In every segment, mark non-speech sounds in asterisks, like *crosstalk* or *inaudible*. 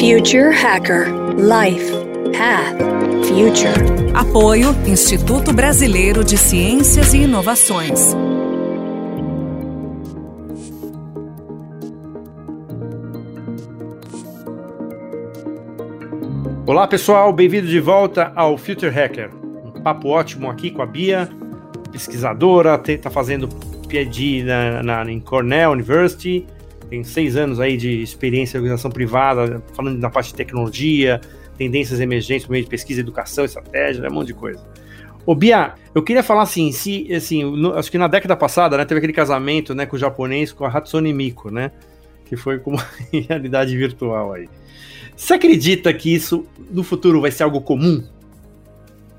Future Hacker Life Path Future. Apoio Instituto Brasileiro de Ciências e Inovações. Olá pessoal, bem-vindo de volta ao Future Hacker. Um papo ótimo aqui com a Bia, pesquisadora, está fazendo PhD na, na, em Cornell University, tem seis anos aí de experiência em organização privada, falando da parte de tecnologia, tendências emergentes por meio de pesquisa, educação, estratégia, né, um monte de coisa. Ô Bia, eu queria falar assim, se, assim no, acho que na década passada, né, teve aquele casamento, né, com o japonês, com a Hatsune Miku, né, que foi com uma *laughs* realidade virtual aí. Você acredita que isso no futuro vai ser algo comum?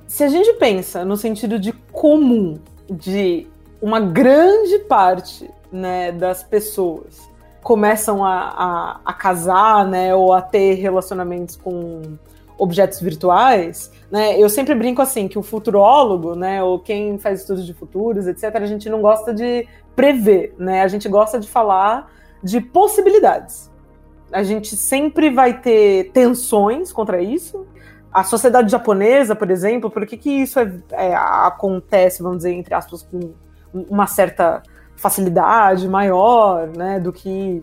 Se a gente pensa no sentido de comum, de uma grande parte né, das pessoas começam a, a, a, casar, né, ou a ter relacionamentos com objetos virtuais, né, eu sempre brinco assim, que o futurólogo, né, ou quem faz estudos de futuros, etc., a gente não gosta de prever, né, a gente gosta de falar de possibilidades. A gente sempre vai ter tensões contra isso. A sociedade japonesa, por exemplo, por que, que isso é, é, acontece, vamos dizer, entre aspas, com uma certa facilidade maior, né, do que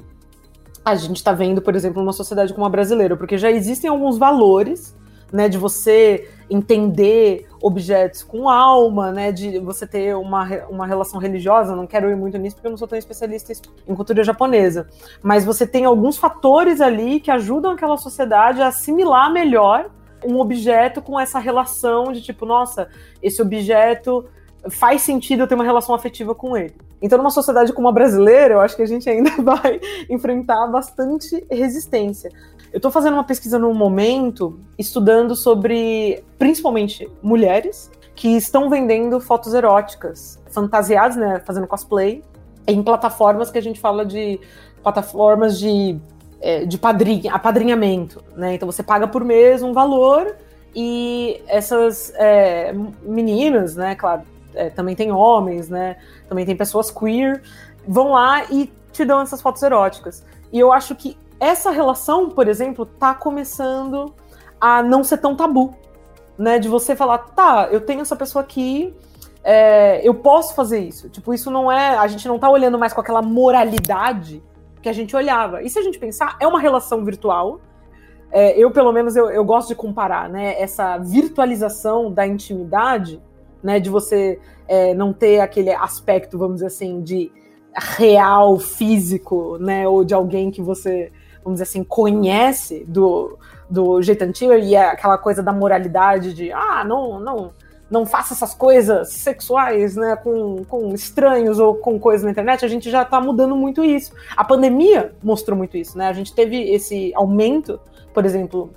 a gente está vendo, por exemplo, numa sociedade como a brasileira, porque já existem alguns valores, né, de você entender objetos com alma, né, de você ter uma, uma relação religiosa, não quero ir muito nisso porque eu não sou tão especialista em cultura japonesa, mas você tem alguns fatores ali que ajudam aquela sociedade a assimilar melhor um objeto com essa relação de tipo, nossa, esse objeto faz sentido eu ter uma relação afetiva com ele. Então, numa sociedade como a brasileira, eu acho que a gente ainda *laughs* vai enfrentar bastante resistência. Eu estou fazendo uma pesquisa no momento, estudando sobre, principalmente, mulheres que estão vendendo fotos eróticas, fantasiadas, né, fazendo cosplay, em plataformas que a gente fala de plataformas de, é, de padrinha, apadrinhamento, né? Então você paga por mês um valor e essas é, meninas, né, claro, é, também tem homens, né? Também tem pessoas queer, vão lá e te dão essas fotos eróticas. E eu acho que essa relação, por exemplo, tá começando a não ser tão tabu, né? De você falar, tá, eu tenho essa pessoa aqui, é, eu posso fazer isso. Tipo, isso não é. A gente não tá olhando mais com aquela moralidade que a gente olhava. E se a gente pensar, é uma relação virtual. É, eu, pelo menos, eu, eu gosto de comparar, né? Essa virtualização da intimidade né? De você é, não ter aquele aspecto, vamos dizer assim, de real, físico, né? Ou de alguém que você, vamos dizer assim, conhece do, do jeito antigo e é aquela coisa da moralidade de ah, não, não, não faça essas coisas sexuais, né, com, com estranhos ou com coisas na internet, a gente já está mudando muito isso. A pandemia mostrou muito isso, né? A gente teve esse aumento, por exemplo,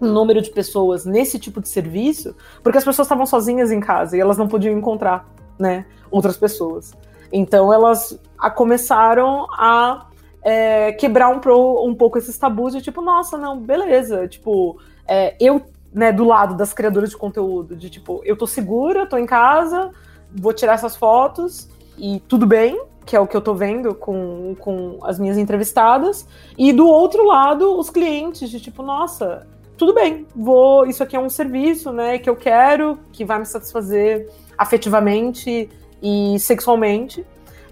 número de pessoas nesse tipo de serviço, porque as pessoas estavam sozinhas em casa e elas não podiam encontrar, né, outras pessoas. Então elas a, começaram a é, quebrar um, pro, um pouco esses tabus de tipo, nossa, não, beleza, tipo, é, eu, né, do lado das criadoras de conteúdo, de tipo, eu tô segura, tô em casa, vou tirar essas fotos e tudo bem, que é o que eu tô vendo com, com as minhas entrevistadas, e do outro lado, os clientes de tipo, nossa, tudo bem, vou, isso aqui é um serviço, né, que eu quero, que vai me satisfazer afetivamente e sexualmente.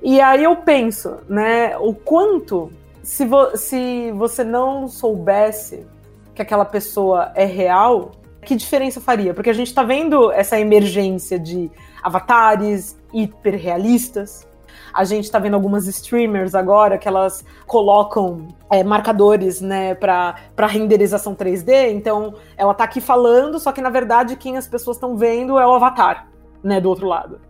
E aí eu penso, né, o quanto se, vo se você não soubesse que aquela pessoa é real, que diferença faria? Porque a gente está vendo essa emergência de avatares hiperrealistas, a gente tá vendo algumas streamers agora que elas colocam é, marcadores, né, pra, pra renderização 3D. Então, ela tá aqui falando, só que na verdade quem as pessoas estão vendo é o avatar, né, do outro lado.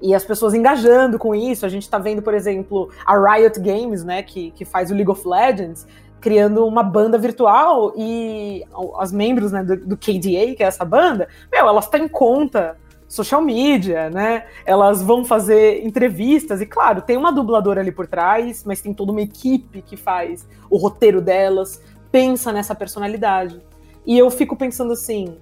E as pessoas engajando com isso. A gente tá vendo, por exemplo, a Riot Games, né, que, que faz o League of Legends, criando uma banda virtual e as membros né, do, do KDA, que é essa banda, meu, elas têm conta social media, né? Elas vão fazer entrevistas e, claro, tem uma dubladora ali por trás, mas tem toda uma equipe que faz o roteiro delas, pensa nessa personalidade. E eu fico pensando assim,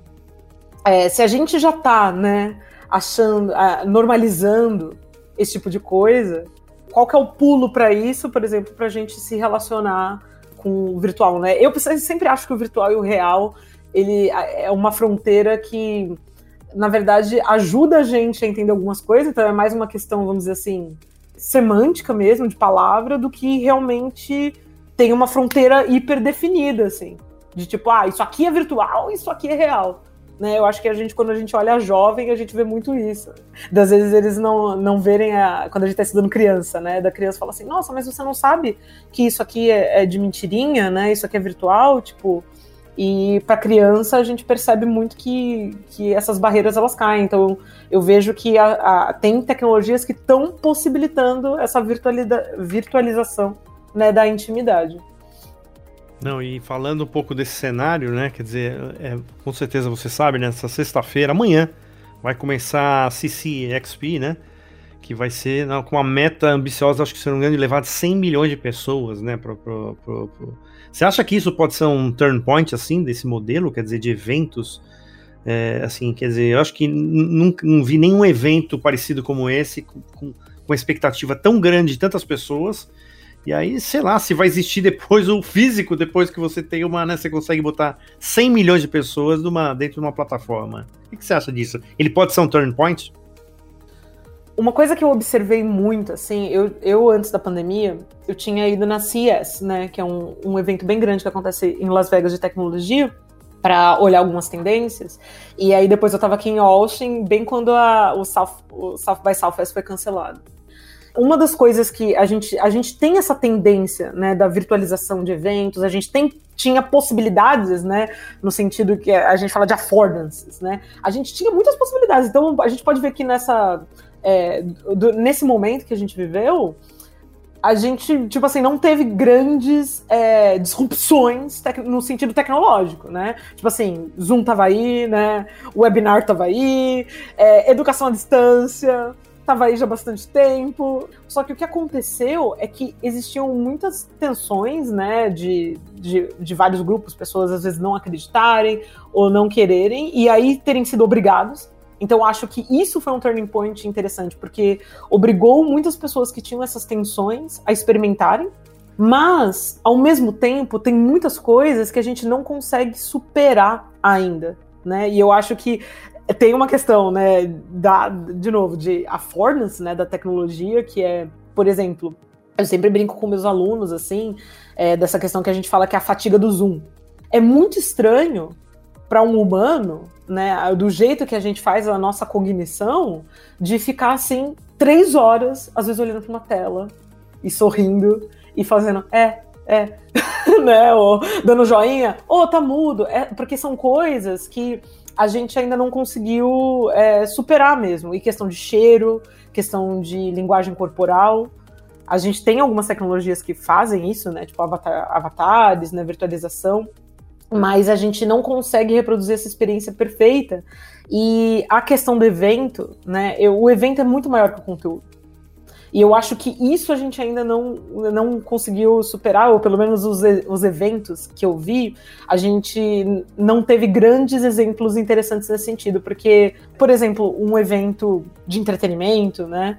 é, se a gente já tá, né, achando, normalizando esse tipo de coisa, qual que é o pulo para isso, por exemplo, para a gente se relacionar com o virtual, né? Eu sempre acho que o virtual e o real ele é uma fronteira que, na verdade, ajuda a gente a entender algumas coisas, então é mais uma questão, vamos dizer assim, semântica mesmo, de palavra, do que realmente tem uma fronteira hiper definida, assim. De tipo, ah, isso aqui é virtual, isso aqui é real. Né, eu acho que a gente, quando a gente olha jovem, a gente vê muito isso. Das vezes eles não, não verem a, quando a gente está estudando criança, né? Da criança fala assim, nossa, mas você não sabe que isso aqui é, é de mentirinha, né? Isso aqui é virtual, tipo. E para criança a gente percebe muito que, que essas barreiras elas caem. Então eu vejo que a, a, tem tecnologias que estão possibilitando essa virtualização né, da intimidade. Não, e falando um pouco desse cenário, né? Quer dizer, é, com certeza você sabe, nessa sexta-feira, amanhã, vai começar a CCXP, né? Que vai ser não, com uma meta ambiciosa, acho que se não me engano, de levar 100 milhões de pessoas, né? Pro, pro, pro, pro... Você acha que isso pode ser um turn point, assim, desse modelo? Quer dizer, de eventos? É, assim, quer dizer, eu acho que nunca não vi nenhum evento parecido como esse, com, com uma expectativa tão grande de tantas pessoas e aí, sei lá, se vai existir depois o físico, depois que você tem uma, né, você consegue botar 100 milhões de pessoas numa, dentro de uma plataforma. O que você acha disso? Ele pode ser um turn point? Uma coisa que eu observei muito, assim, eu, eu antes da pandemia, eu tinha ido na CES, né, que é um, um evento bem grande que acontece em Las Vegas de tecnologia, para olhar algumas tendências. E aí depois eu estava aqui em Austin, bem quando a, o, South, o South by Southwest foi cancelado uma das coisas que a gente, a gente tem essa tendência, né, da virtualização de eventos, a gente tem, tinha possibilidades, né, no sentido que a gente fala de affordances, né, a gente tinha muitas possibilidades, então a gente pode ver que nessa, é, do, nesse momento que a gente viveu, a gente, tipo assim, não teve grandes é, disrupções no sentido tecnológico, né? Tipo assim, Zoom tava aí, né? O webinar tava aí, é, educação à distância, estava aí já há bastante tempo. Só que o que aconteceu é que existiam muitas tensões, né, de, de, de, vários grupos, pessoas às vezes não acreditarem ou não quererem, e aí terem sido obrigados. Então acho que isso foi um turning point interessante, porque obrigou muitas pessoas que tinham essas tensões a experimentarem. Mas, ao mesmo tempo, tem muitas coisas que a gente não consegue superar ainda. Né? E eu acho que tem uma questão, né, da, de novo, de affordance, né, da tecnologia, que é, por exemplo, eu sempre brinco com meus alunos, assim, é, dessa questão que a gente fala que é a fatiga do Zoom. É muito estranho para um humano, né, do jeito que a gente faz a nossa cognição, de ficar assim três horas, às vezes olhando para uma tela e sorrindo e fazendo é, é, *laughs* né, ou dando joinha, ou oh, tá mudo, é, porque são coisas que a gente ainda não conseguiu é, superar mesmo. E questão de cheiro, questão de linguagem corporal. A gente tem algumas tecnologias que fazem isso, né? Tipo avatar, avatares, né? Virtualização. Mas a gente não consegue reproduzir essa experiência perfeita. E a questão do evento, né? Eu, o evento é muito maior que o conteúdo. E eu acho que isso a gente ainda não, não conseguiu superar, ou pelo menos os, os eventos que eu vi, a gente não teve grandes exemplos interessantes nesse sentido. Porque, por exemplo, um evento de entretenimento, né?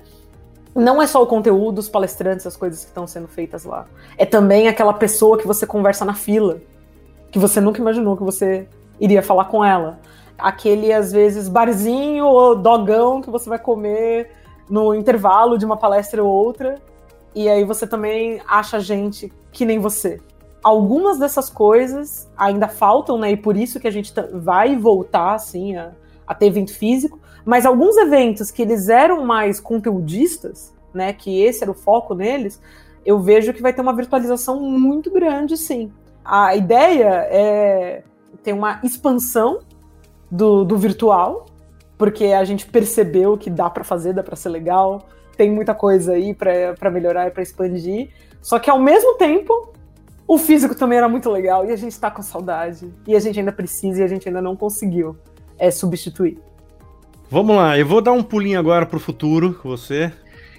não é só o conteúdo, os palestrantes, as coisas que estão sendo feitas lá. É também aquela pessoa que você conversa na fila, que você nunca imaginou que você iria falar com ela. Aquele, às vezes, barzinho ou dogão que você vai comer no intervalo de uma palestra ou outra, e aí você também acha gente que nem você. Algumas dessas coisas ainda faltam, né? E por isso que a gente vai voltar, assim, a, a ter evento físico. Mas alguns eventos que eles eram mais conteudistas, né? Que esse era o foco neles, eu vejo que vai ter uma virtualização muito grande, sim. A ideia é ter uma expansão do, do virtual, porque a gente percebeu que dá para fazer, dá para ser legal, tem muita coisa aí para melhorar e para expandir. Só que ao mesmo tempo, o físico também era muito legal e a gente está com saudade. E a gente ainda precisa e a gente ainda não conseguiu é, substituir. Vamos lá, eu vou dar um pulinho agora para o futuro com você.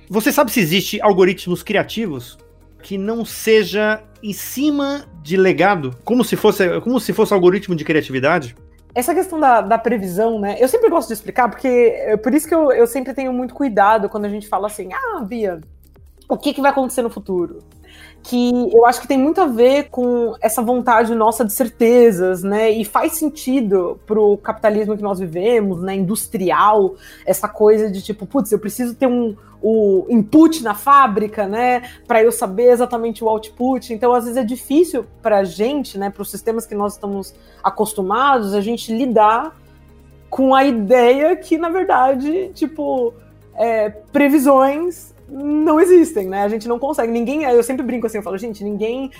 Você sabe se existe algoritmos criativos que não seja em cima de legado, como se fosse, como se fosse algoritmo de criatividade? essa questão da, da, previsão, né? Eu sempre gosto de explicar, porque é por isso que eu, eu sempre tenho muito cuidado quando a gente fala assim, ah, Bia, o que, que vai acontecer no futuro? Que eu acho que tem muito a ver com essa vontade nossa de certezas, né? E faz sentido pro capitalismo que nós vivemos, né? Industrial, essa coisa de tipo, putz, eu preciso ter um o input na fábrica, né? Para eu saber exatamente o output. Então, às vezes é difícil para a gente, né? Para os sistemas que nós estamos acostumados, a gente lidar com a ideia que, na verdade, tipo, é, previsões não existem, né? A gente não consegue. Ninguém. Eu sempre brinco assim, eu falo, gente, ninguém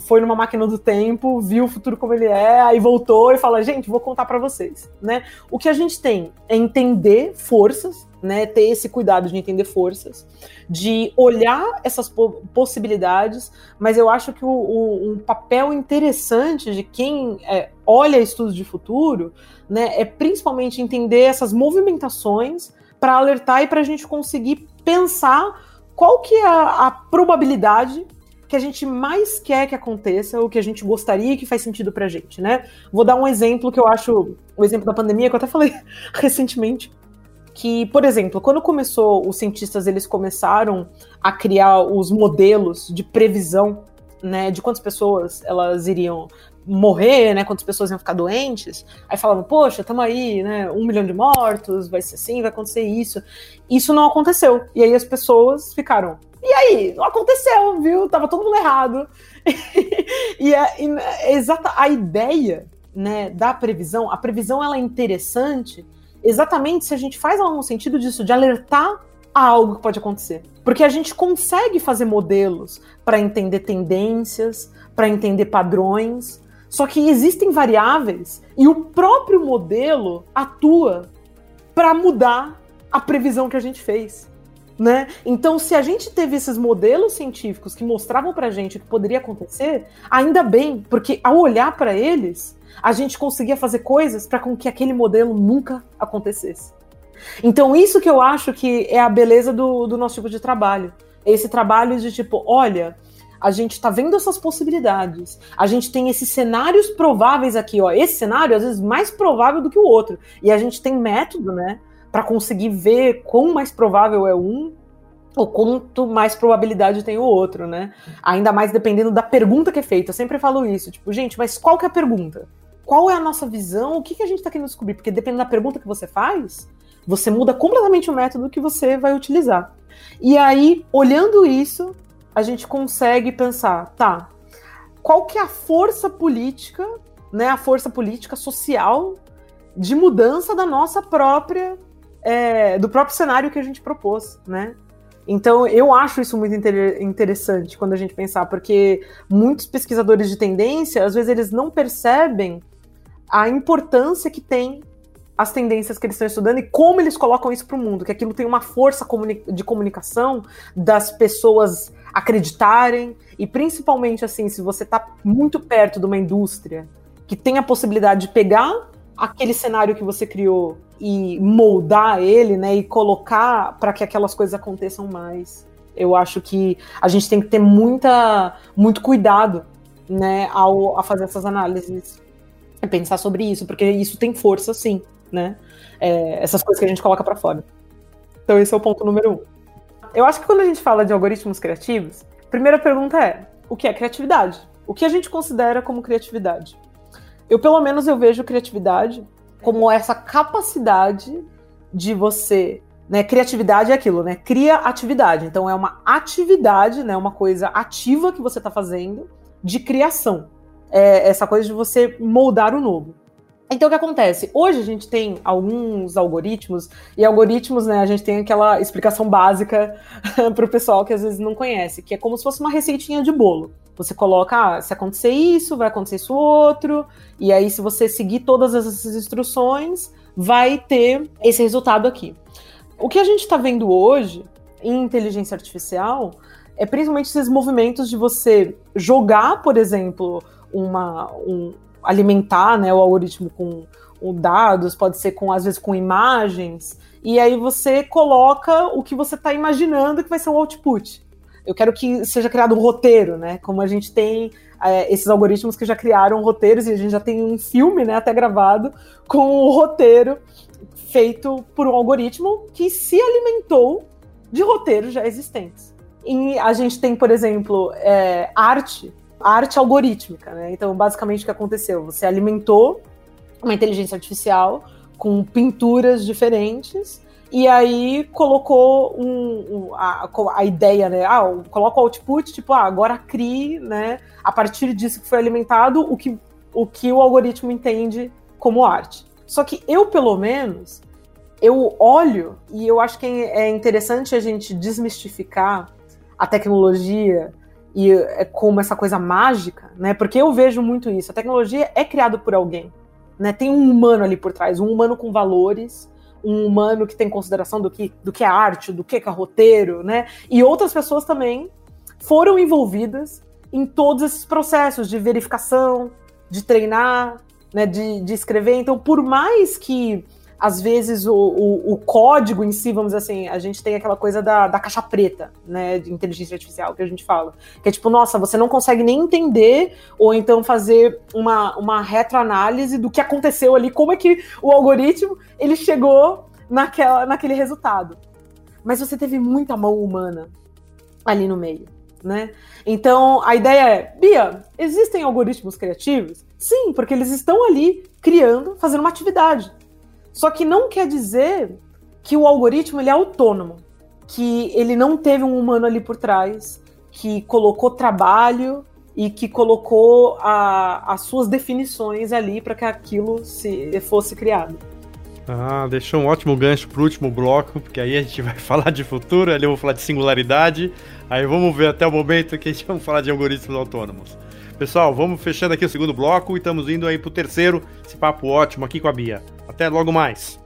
foi numa máquina do tempo, viu o futuro como ele é, aí voltou e fala, gente, vou contar para vocês, né? O que a gente tem é entender forças, né? Ter esse cuidado de entender forças, de olhar essas possibilidades, mas eu acho que o, o, um papel interessante de quem é, olha estudos de futuro, né, é principalmente entender essas movimentações para alertar e para a gente conseguir pensar qual que é a, a probabilidade que a gente mais quer que aconteça, ou que a gente gostaria que faz sentido pra gente, né? Vou dar um exemplo que eu acho, o exemplo da pandemia, que eu até falei *laughs* recentemente, que, por exemplo, quando começou, os cientistas eles começaram a criar os modelos de previsão, né, de quantas pessoas elas iriam morrer, né? Quantas pessoas iam ficar doentes. Aí falavam, poxa, estamos aí, né? Um milhão de mortos, vai ser assim, vai acontecer isso. Isso não aconteceu. E aí as pessoas ficaram. E aí? Não aconteceu, viu? Tava todo mundo errado. *laughs* e, a, e exata a ideia, né, da previsão, a previsão ela é interessante exatamente se a gente faz ela no sentido disso, de alertar a algo que pode acontecer. Porque a gente consegue fazer modelos para entender tendências, para entender padrões, só que existem variáveis e o próprio modelo atua para mudar a previsão que a gente fez. Né? Então, se a gente teve esses modelos científicos que mostravam para a gente o que poderia acontecer, ainda bem, porque ao olhar para eles, a gente conseguia fazer coisas para com que aquele modelo nunca acontecesse. Então, isso que eu acho que é a beleza do, do nosso tipo de trabalho. Esse trabalho de tipo, olha, a gente está vendo essas possibilidades. A gente tem esses cenários prováveis aqui, ó. Esse cenário, às vezes, mais provável do que o outro. E a gente tem método, né, para conseguir ver quão mais provável é um ou quanto mais probabilidade tem o outro, né? Ainda mais dependendo da pergunta que é feita. Eu sempre falo isso, tipo, gente, mas qual que é a pergunta? Qual é a nossa visão? O que, que a gente está querendo descobrir? Porque dependendo da pergunta que você faz, você muda completamente o método que você vai utilizar. E aí, olhando isso, a gente consegue pensar, tá, qual que é a força política, né, a força política social de mudança da nossa própria, é, do próprio cenário que a gente propôs, né? Então, eu acho isso muito inter interessante quando a gente pensar, porque muitos pesquisadores de tendência, às vezes, eles não percebem a importância que tem as tendências que eles estão estudando e como eles colocam isso para o mundo, que aquilo tem uma força de comunicação das pessoas acreditarem e principalmente assim, se você está muito perto de uma indústria que tem a possibilidade de pegar aquele cenário que você criou e moldar ele, né, e colocar para que aquelas coisas aconteçam mais. Eu acho que a gente tem que ter muita, muito cuidado, né, ao a fazer essas análises pensar sobre isso, porque isso tem força, sim, né? É, essas coisas que a gente coloca para fora. Então esse é o ponto número um. Eu acho que quando a gente fala de algoritmos criativos, a primeira pergunta é: o que é criatividade? O que a gente considera como criatividade? Eu, pelo menos, eu vejo criatividade como essa capacidade de você. Né, criatividade é aquilo, né? Cria atividade. Então é uma atividade, né? Uma coisa ativa que você está fazendo de criação. É essa coisa de você moldar o novo. Então, o que acontece? Hoje a gente tem alguns algoritmos, e algoritmos, né, a gente tem aquela explicação básica *laughs* para o pessoal que às vezes não conhece, que é como se fosse uma receitinha de bolo. Você coloca, ah, se acontecer isso, vai acontecer isso outro, e aí se você seguir todas essas instruções, vai ter esse resultado aqui. O que a gente está vendo hoje em inteligência artificial é principalmente esses movimentos de você jogar, por exemplo, uma, um, alimentar né, o algoritmo com, com dados, pode ser com às vezes com imagens, e aí você coloca o que você está imaginando que vai ser o output. Eu quero que seja criado um roteiro, né? Como a gente tem é, esses algoritmos que já criaram roteiros, e a gente já tem um filme né, até gravado com o roteiro feito por um algoritmo que se alimentou de roteiros já existentes. E a gente tem, por exemplo, é, arte, arte algorítmica, né? Então, basicamente, o que aconteceu? Você alimentou uma inteligência artificial com pinturas diferentes e aí colocou um, um, a, a, ideia, né? Ah, coloca o output, tipo, ah, agora crie, né? A partir disso que foi alimentado, o que o, que o algoritmo entende como arte. Só que eu, pelo menos, eu olho e eu acho que é interessante a gente desmistificar a tecnologia e é como essa coisa mágica, né? Porque eu vejo muito isso. A tecnologia é criada por alguém, né? Tem um humano ali por trás, um humano com valores, um humano que tem consideração do que, do que é arte, do que é roteiro, né? E outras pessoas também foram envolvidas em todos esses processos de verificação, de treinar, né, de, de escrever. Então, por mais que às vezes o, o, o, código em si, vamos dizer assim, a gente tem aquela coisa da, da caixa preta, né, de inteligência artificial que a gente fala, que é tipo, nossa, você não consegue nem entender ou então fazer uma, uma retroanálise do que aconteceu ali, como é que o algoritmo ele chegou naquela, naquele resultado. Mas você teve muita mão humana ali no meio, né? Então a ideia é, Bia, existem algoritmos criativos? Sim, porque eles estão ali criando, fazendo uma atividade. Só que não quer dizer que o algoritmo ele é autônomo, que ele não teve um humano ali por trás, que colocou trabalho e que colocou a, as suas definições ali para que aquilo se, fosse criado. Ah, deixou um ótimo gancho pro último bloco, porque aí a gente vai *laughs* falar de futuro, ali eu vou falar de singularidade, aí vamos ver até o momento que a gente vai falar de algoritmos autônomos. Pessoal, vamos fechando aqui o segundo bloco e estamos indo aí pro terceiro, esse papo ótimo aqui com a Bia. Até logo mais.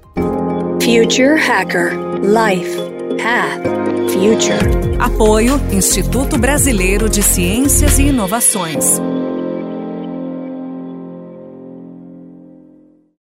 Future Hacker Life Path Future. Apoio Instituto Brasileiro de Ciências e Inovações.